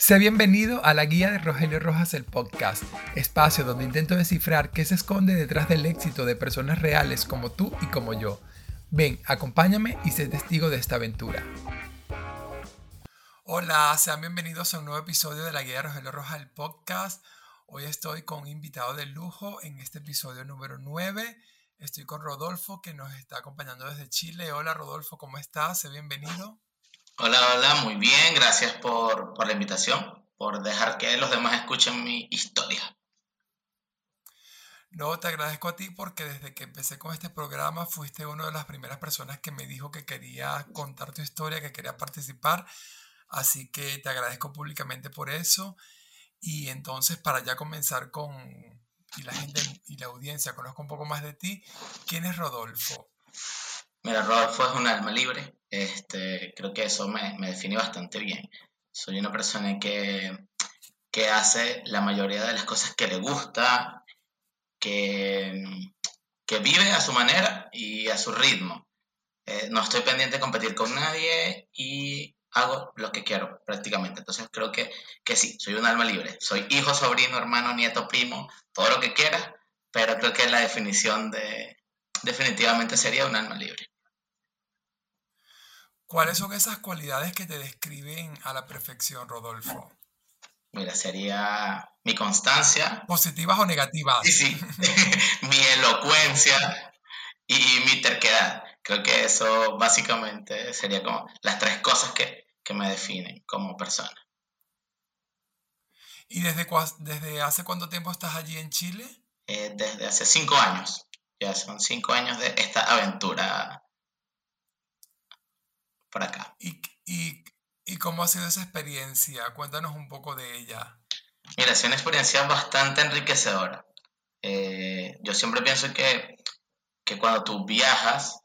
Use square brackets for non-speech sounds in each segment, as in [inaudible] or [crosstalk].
Sé bienvenido a la guía de Rogelio Rojas el podcast, espacio donde intento descifrar qué se esconde detrás del éxito de personas reales como tú y como yo. Ven, acompáñame y sé testigo de esta aventura. Hola, sean bienvenidos a un nuevo episodio de la guía de Rogelio Rojas el podcast. Hoy estoy con un invitado de lujo en este episodio número 9. Estoy con Rodolfo que nos está acompañando desde Chile. Hola Rodolfo, ¿cómo estás? Sé bienvenido. Hola, hola, muy bien, gracias por, la invitación, por dejar que los demás escuchen mi historia. No, te agradezco a ti porque desde que empecé con este programa fuiste una de las primeras personas que me dijo que quería contar tu historia, que quería participar. Así que te agradezco públicamente por eso. Y entonces para ya comenzar con y la gente y la audiencia conozca un poco más de ti, ¿quién es Rodolfo? Mira, Rodolfo es un alma libre. Este, creo que eso me, me define bastante bien. Soy una persona que, que hace la mayoría de las cosas que le gusta, que, que vive a su manera y a su ritmo. Eh, no estoy pendiente de competir con nadie y hago lo que quiero prácticamente. Entonces creo que, que sí, soy un alma libre. Soy hijo, sobrino, hermano, nieto, primo, todo lo que quiera, pero creo que la definición de definitivamente sería un alma libre. ¿Cuáles son esas cualidades que te describen a la perfección, Rodolfo? Mira, sería mi constancia. ¿Positivas o negativas? Sí, sí. [laughs] mi elocuencia y mi terquedad. Creo que eso básicamente sería como las tres cosas que, me definen como persona. ¿Y desde, desde hace cuánto tiempo estás allí en Chile? Eh, desde hace cinco años. Ya son cinco años de esta aventura por acá. ¿Y, y, cómo ha sido esa experiencia? Cuéntanos un poco de ella. Mira, es una experiencia bastante enriquecedora. Eh, yo siempre pienso que, que, cuando tú viajas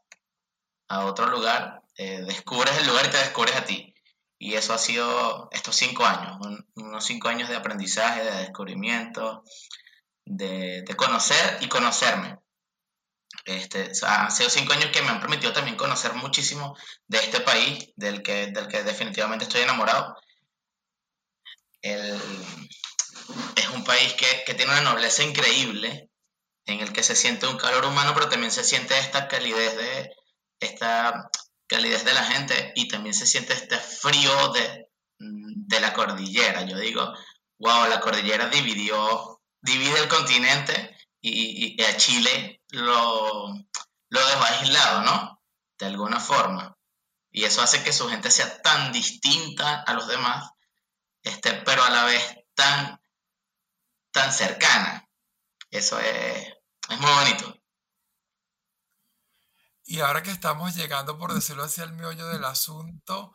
a otro lugar, eh, descubres el lugar y te descubres a ti. Y eso ha sido estos cinco años, unos cinco años de aprendizaje, de descubrimiento, de, de conocer y conocerme. Este, sido cinco años que me han permitido también conocer muchísimo de este país, del que, del que definitivamente estoy enamorado. es un país que, que, tiene una nobleza increíble, en el que se siente un calor humano, pero también se siente esta calidez de, esta calidez de la gente y también se siente este frío de, de la cordillera. Yo digo, wow, la cordillera dividió, divide el continente y, y a Chile lo, lo dejó ¿no? De alguna forma. Y eso hace que su gente sea tan distinta a los demás, este, pero a la vez tan, tan cercana. Eso es, es muy bonito. Y ahora que estamos llegando, por decirlo así, al meollo del asunto,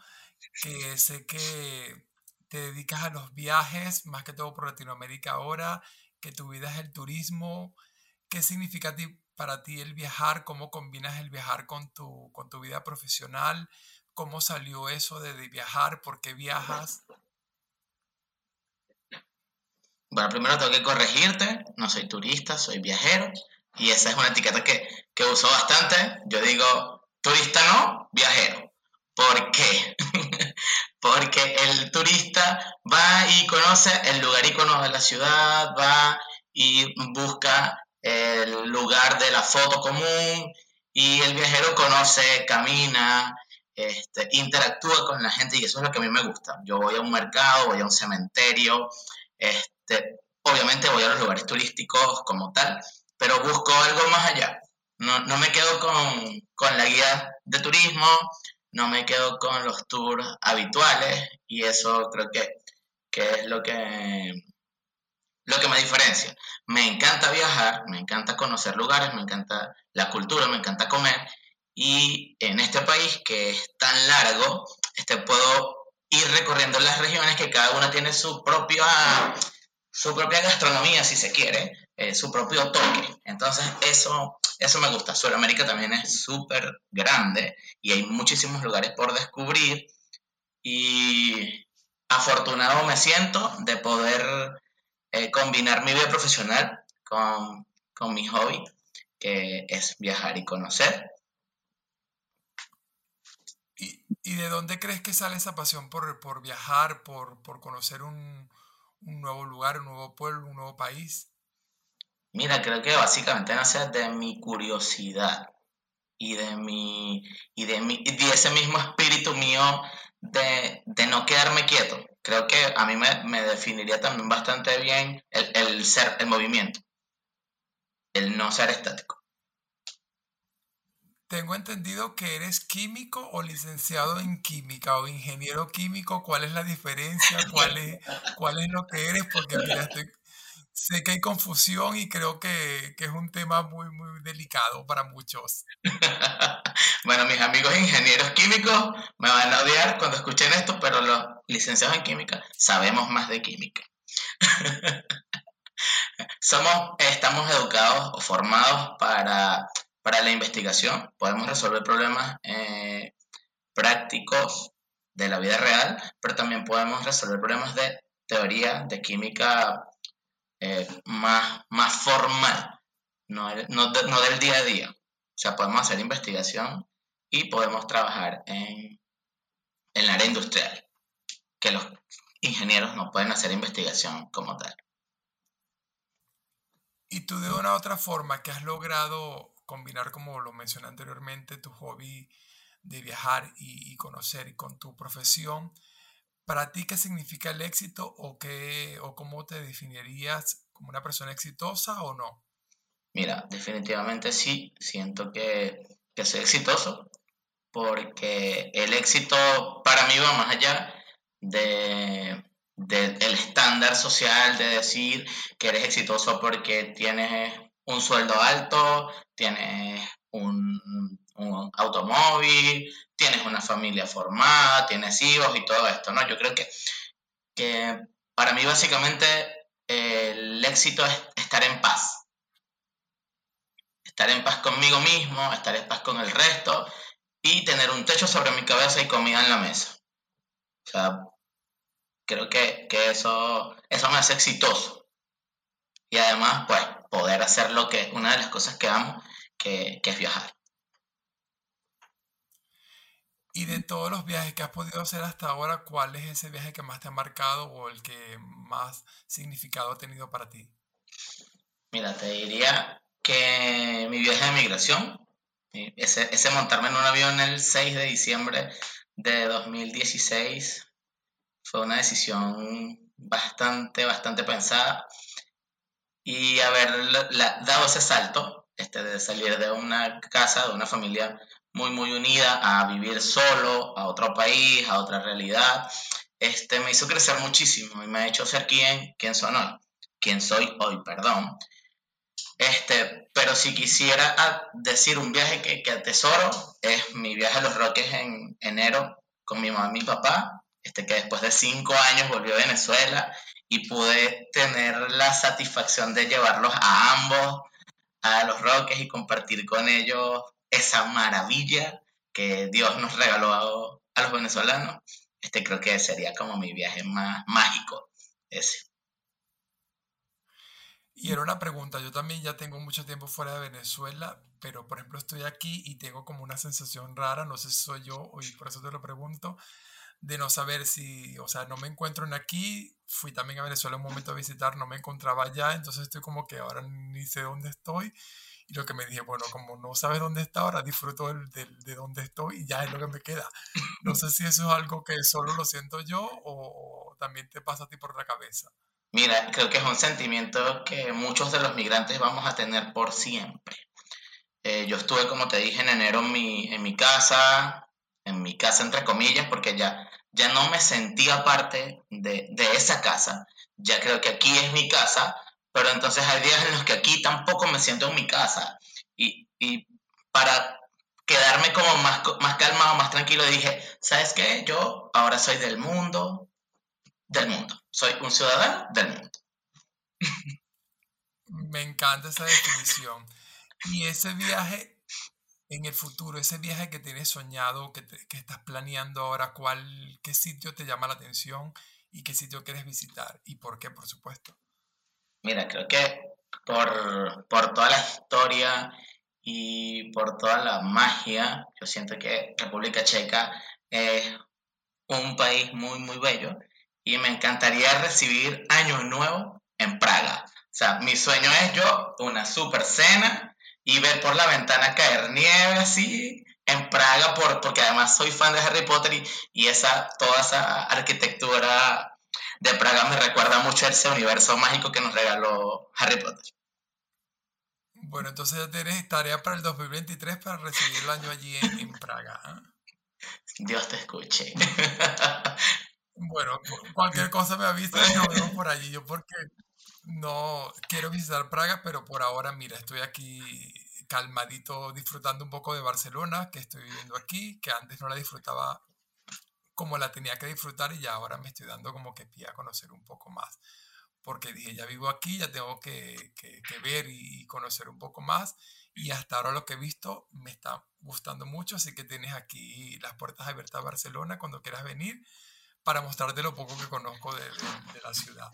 que sé que te dedicas a los viajes, más que todo por Latinoamérica ahora, que tu vida es el turismo, ¿qué significa para ti el viajar? ¿Cómo combinas el viajar con tu, con tu vida profesional? ¿Cómo salió eso de, viajar? ¿Por qué viajas? Bueno, primero tengo que corregirte, no soy turista, soy viajero, y esa es una etiqueta que, que uso bastante. Yo digo, turista no, viajero. ¿Por qué? [laughs] Porque el turista va y conoce el lugar icono de la ciudad, va y busca el lugar de la foto común y el viajero conoce, camina, este, interactúa con la gente y eso es lo que a mí me gusta. Yo voy a un mercado, voy a un cementerio, este, obviamente voy a los lugares turísticos como tal, pero busco algo más allá. No, no me quedo con, con la guía de turismo, no me quedo con los tours habituales y eso creo que, que es lo que lo que me diferencia. Me encanta viajar, me encanta conocer lugares, me encanta la cultura, me encanta comer. Y en este país que es tan largo, este, puedo ir recorriendo las regiones que cada una tiene su propia, su propia gastronomía, si se quiere, eh, su propio toque. Entonces, eso, eso me gusta. Sudamérica también es súper grande y hay muchísimos lugares por descubrir. Y afortunado me siento de poder eh, combinar mi vida profesional con, con mi hobby, que es viajar y conocer. ¿Y de dónde crees que sale esa pasión por, por viajar, por, por conocer un, un nuevo lugar, un nuevo pueblo, un nuevo país? Mira, creo que básicamente nace de mi curiosidad y de mi y de mi y de ese mismo [laughs] espíritu mío de, de no quedarme quieto. Creo que a mí me, me definiría también bastante bien el, el ser el movimiento, el no ser estático. Tengo entendido que eres químico o licenciado en química o ingeniero químico. ¿Cuál es la diferencia? ¿Cuál es, cuál es lo que eres? Porque mira, estoy- sé que hay confusión y creo que, que es un tema muy, muy delicado para muchos. [laughs] Bueno, mis amigos ingenieros químicos me van a odiar cuando escuchen esto, pero los licenciados en química sabemos más de química. [laughs] Somos, estamos educados o formados para, para la investigación. Podemos resolver problemas eh, prácticos de la vida real, pero también podemos resolver problemas de teoría, de química eh, más, más formal, no, no, no del día a día. O sea, podemos hacer investigación y podemos trabajar en, en el área industrial, que los ingenieros no pueden hacer investigación como tal. Y tú de una u otra forma que has logrado combinar, como lo mencioné anteriormente, tu hobby de viajar y, y conocer con tu profesión, ¿para ti qué significa el éxito o qué o cómo te definirías como una persona exitosa o no? Mira, definitivamente sí, siento que, que soy exitoso porque el éxito para mí va más allá de, del estándar social de decir que eres exitoso porque tienes un sueldo alto, tienes un, un automóvil, tienes una familia formada, tienes hijos y todo esto, ¿no? Yo creo que, que para mí básicamente el éxito es estar en paz estar en paz conmigo mismo, estar en paz con el resto y tener un techo sobre mi cabeza y comida en la mesa. O sea, creo que, que eso, eso me hace exitoso. Y además, pues, poder hacer lo que, una de las cosas que amo, que, que es viajar. Y de todos los viajes que has podido hacer hasta ahora, ¿cuál es ese viaje que más te ha marcado o el que más significado ha tenido para ti? Mira, te diría que mi viaje de migración, eh, ese, ese montarme en un avión el 6 de diciembre de 2016 fue una decisión bastante, bastante pensada y haber dado ese salto, este, de salir de una casa, de una familia muy, muy unida, a vivir solo, a otro país, a otra realidad, este, me hizo crecer muchísimo y me ha hecho ser quien, quien soy hoy, quien soy hoy, perdón. Este, pero si quisiera ah, decir un viaje que, que atesoro, es mi viaje a Los Roques en enero con mi mamá y mi papá, este, que después de cinco años volvió a Venezuela y pude tener la satisfacción de llevarlos a ambos a Los Roques y compartir con ellos esa maravilla que Dios nos regaló a, los venezolanos. Este creo que sería como mi viaje más mágico, ese. Y era una pregunta, yo también ya tengo mucho tiempo fuera de Venezuela, pero por ejemplo estoy aquí y tengo como una sensación rara, no sé si soy yo y por eso te lo pregunto, de no saber si, o sea, no me encuentro en aquí, fui también a Venezuela un momento a visitar, no me encontraba allá, entonces estoy como que ahora ni sé dónde estoy. Y lo que me dije, bueno, como no sabes dónde está, ahora disfruto del- del- de dónde estoy y ya es lo que me queda. No sé si eso es algo que solo lo siento yo o, o también te pasa a ti por la cabeza. Mira, creo que es un sentimiento que muchos de los migrantes vamos a tener por siempre. Eh, yo estuve, como te dije, en enero en mi, en mi casa, en mi casa entre comillas, porque ya, ya no me sentía parte de, de esa casa. Ya creo que aquí es mi casa, pero entonces hay días en los que aquí tampoco me siento en mi casa. Y, y para quedarme como más, más calmado, más tranquilo, dije, ¿sabes qué? Yo ahora soy del mundo, del mundo. Soy un ciudadano del mundo. Me encanta esa definición. Y ese viaje en el futuro, ese viaje que tienes soñado, que, te- que estás planeando ahora, ¿cuál, qué sitio te llama la atención y qué sitio quieres visitar? ¿Y por qué, por supuesto? Mira, creo que por, por toda la historia y por toda la magia. Yo siento que República Checa es un país muy, muy bello y me encantaría recibir Año Nuevo en Praga. O sea, mi sueño es yo una super cena y ver por la ventana caer nieve así en Praga, por, porque además soy fan de Harry Potter y, y esa, toda esa arquitectura de Praga me recuerda mucho a ese universo mágico que nos regaló Harry Potter. Bueno, entonces ya tienes tarea para el 2023 para recibir el año allí en, Praga. ¿ah? Dios te escuche. bueno, cualquier cosa me avisa y nos vemos por allí. Yo porque no quiero visitar Praga, pero por ahora, mira, estoy aquí calmadito disfrutando un poco de Barcelona, que estoy viviendo aquí, que antes no la disfrutaba como la tenía que disfrutar y ya ahora me estoy dando como que pie a conocer un poco más. Porque dije, ya vivo aquí, ya tengo que, que, ver y, conocer un poco más. Y hasta ahora lo que he visto me está gustando mucho, así que tienes aquí las puertas abiertas a Barcelona cuando quieras venir para mostrarte lo poco que conozco de, la ciudad.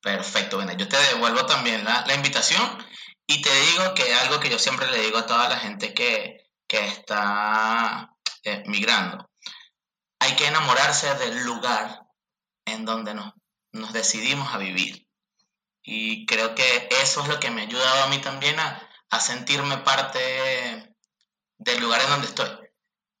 Perfecto, bueno, yo te devuelvo también la, la, invitación y te digo que algo que yo siempre le digo a toda la gente que, que está eh, migrando, hay que enamorarse del lugar en donde nos, nos decidimos a vivir. Y creo que eso es lo que me ha ayudado a mí también a, sentirme parte del lugar en donde estoy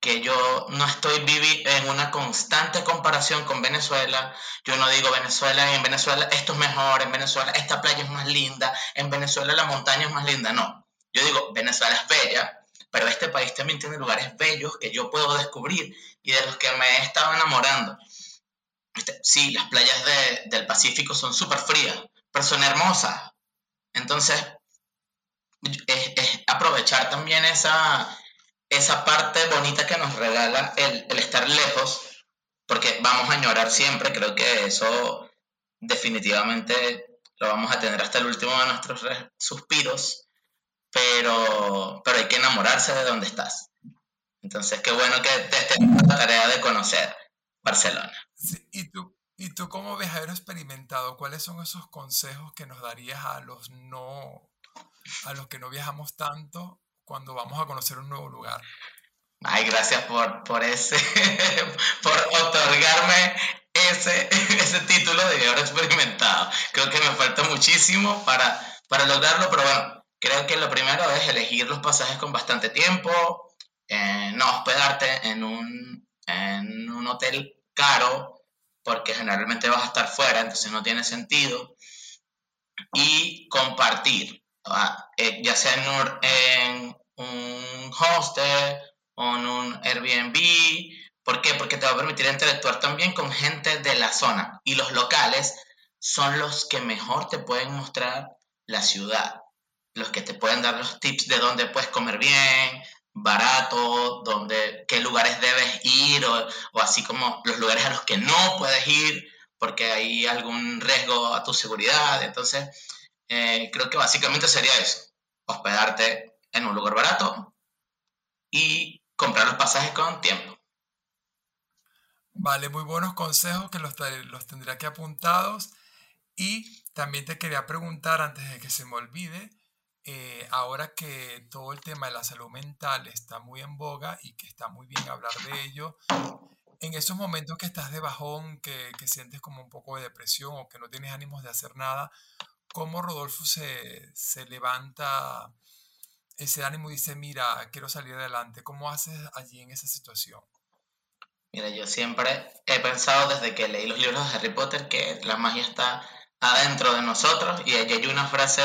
que yo no estoy en una constante comparación con Venezuela. Yo no digo Venezuela, en Venezuela esto es mejor, en Venezuela esta playa es más linda, en Venezuela la montaña es más linda. No, yo digo Venezuela es bella, pero este país también tiene lugares bellos que yo puedo descubrir y de los que me he estado enamorando. Este, sí, las playas del Pacífico son súper frías, pero son hermosas. Entonces, es aprovechar también esa, esa parte bonita que nos regala el, estar lejos, porque vamos a añorar siempre, creo que eso definitivamente lo vamos a tener hasta el último de nuestros suspiros, pero, pero hay que enamorarse de donde estás. Entonces, qué bueno que te estés la tarea de conocer Barcelona. ¿y, tú, y tú como viajero experimentado, ¿cuáles son esos consejos que nos darías a los no, a los que no viajamos tanto cuando vamos a conocer un nuevo lugar. Ay, gracias por, por ese, [laughs] por otorgarme ese, [laughs] ese título de guerrero experimentado. Creo que me falta muchísimo para, para lograrlo, pero bueno, creo que lo primero es elegir los pasajes con bastante tiempo, eh, no hospedarte en un, en un hotel caro, porque generalmente vas a estar fuera, entonces no tiene sentido, y compartir, ah, eh, ya sea en, en un hostel o en un Airbnb. ¿Por qué? Porque te va a permitir interactuar también con gente de la zona. Y los locales son los que mejor te pueden mostrar la ciudad. Los que te pueden dar los tips de dónde puedes comer bien, barato, dónde, qué lugares debes ir, o, así como los lugares a los que no puedes ir porque hay algún riesgo a tu seguridad. Entonces, eh, creo que básicamente sería eso, hospedarte en un lugar barato y comprar los pasajes con tiempo. Vale, muy buenos consejos que los, los tendré aquí apuntados. Y también te quería preguntar, antes de que se me olvide, eh, ahora que todo el tema de la salud mental está muy en boga y que está muy bien hablar de ello, en esos momentos que estás de bajón, que, que sientes como un poco de depresión o que no tienes ánimos de hacer nada, ¿cómo Rodolfo se, se levanta ese ánimo dice, mira, quiero salir adelante? ¿Cómo haces allí en esa situación? Mira, yo siempre he pensado desde que leí los libros de Harry Potter que la magia está adentro de nosotros y allí hay una frase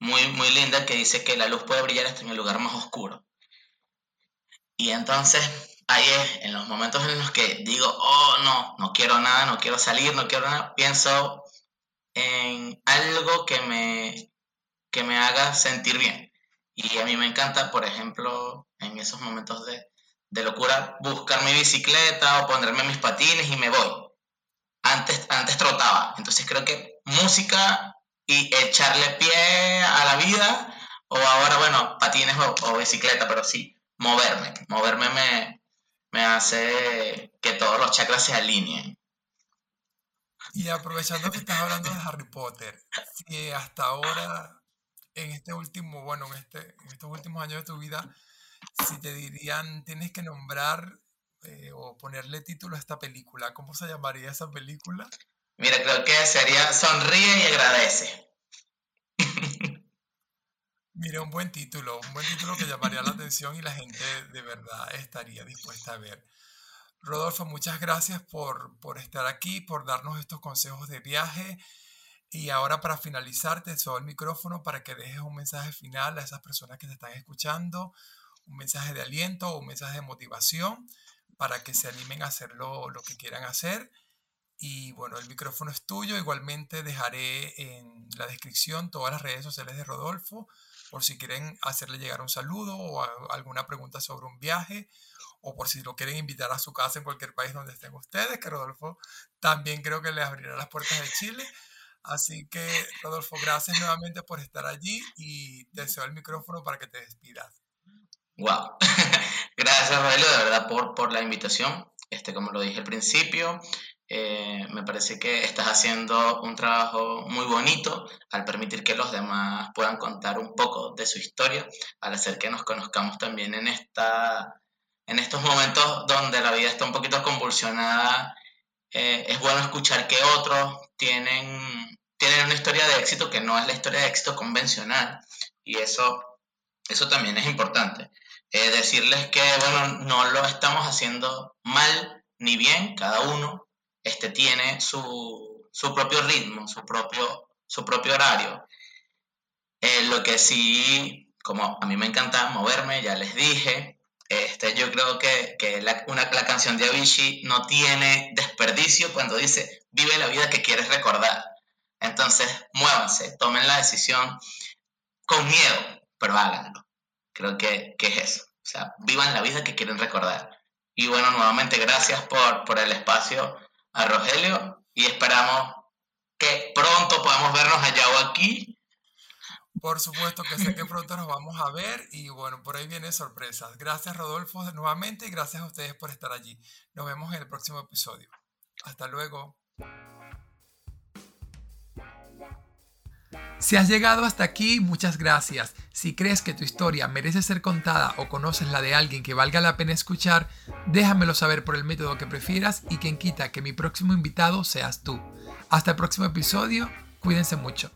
muy, muy linda que dice que la luz puede brillar hasta en el lugar más oscuro. Y entonces ahí es, en los momentos en los que digo, oh no, no quiero nada, no quiero salir, no quiero nada, pienso en algo que me, que me haga sentir bien. Y a mí me encanta, por ejemplo, en esos momentos de, locura, buscar mi bicicleta o ponerme mis patines y me voy. Antes, antes trotaba, entonces creo que música y echarle pie a la vida, o ahora, bueno, patines o, bicicleta, pero sí, moverme. Moverme me, me hace que todos los chakras se alineen. Y aprovechando que estás hablando de Harry Potter, si hasta ahora en este último, bueno, en, este, en estos últimos años de tu vida, si te dirían, tienes que nombrar eh, o ponerle título a esta película, ¿cómo se llamaría esa película? Mira, creo que sería Sonríe y agradece. Mira, un buen título, un buen título que llamaría la atención y la gente de verdad estaría dispuesta a ver. Rodolfo, muchas gracias por, por estar aquí, por darnos estos consejos de viaje. Y ahora para finalizar, te el micrófono para que dejes un mensaje final a esas personas que te están escuchando, un mensaje de aliento o un mensaje de motivación para que se animen a hacer lo que quieran hacer. Y bueno, el micrófono es tuyo. Igualmente dejaré en la descripción todas las redes sociales de Rodolfo por si quieren hacerle llegar un saludo o alguna pregunta sobre un viaje o por si lo quieren invitar a su casa en cualquier país donde estén ustedes, que Rodolfo también creo que les abrirá las puertas de Chile. Así que, Rodolfo, gracias nuevamente por estar allí y te deseo el micrófono para que te despidas. Wow. [laughs] gracias, Rogelio, de verdad, por, por la invitación. Este, como lo dije al principio, eh, me parece que estás haciendo un trabajo muy bonito al permitir que los demás puedan contar un poco de su historia, al hacer que nos conozcamos también en, esta, en estos momentos donde la vida está un poquito convulsionada. Eh, es bueno escuchar que otros tienen, tienen una historia de éxito que no es la historia de éxito convencional y eso, eso también es importante. Eh, decirles que, bueno, no lo estamos haciendo mal ni bien, cada uno este tiene su, propio ritmo, su propio, su propio horario. Eh, lo que sí, como a mí me encanta moverme, ya les dije, este, yo creo que, la, una, la canción de Avicii no tiene desperdicio cuando dice, vive la vida que quieres recordar. Entonces, muévanse, tomen la decisión con miedo, pero háganlo. Creo que, que es eso. O sea, vivan la vida que quieren recordar. Y bueno, nuevamente gracias por, por el espacio a Rogelio y esperamos que pronto podamos vernos allá o aquí. Por supuesto que sé que pronto nos vamos a ver y bueno, por ahí vienen sorpresas. Gracias Rodolfo nuevamente y gracias a ustedes por estar allí. Nos vemos en el próximo episodio. Hasta luego. Si has llegado hasta aquí, muchas gracias. Si crees que tu historia merece ser contada o conoces la de alguien que valga la pena escuchar, déjamelo saber por el método que prefieras y quien quita que mi próximo invitado seas tú. Hasta el próximo episodio, cuídense mucho.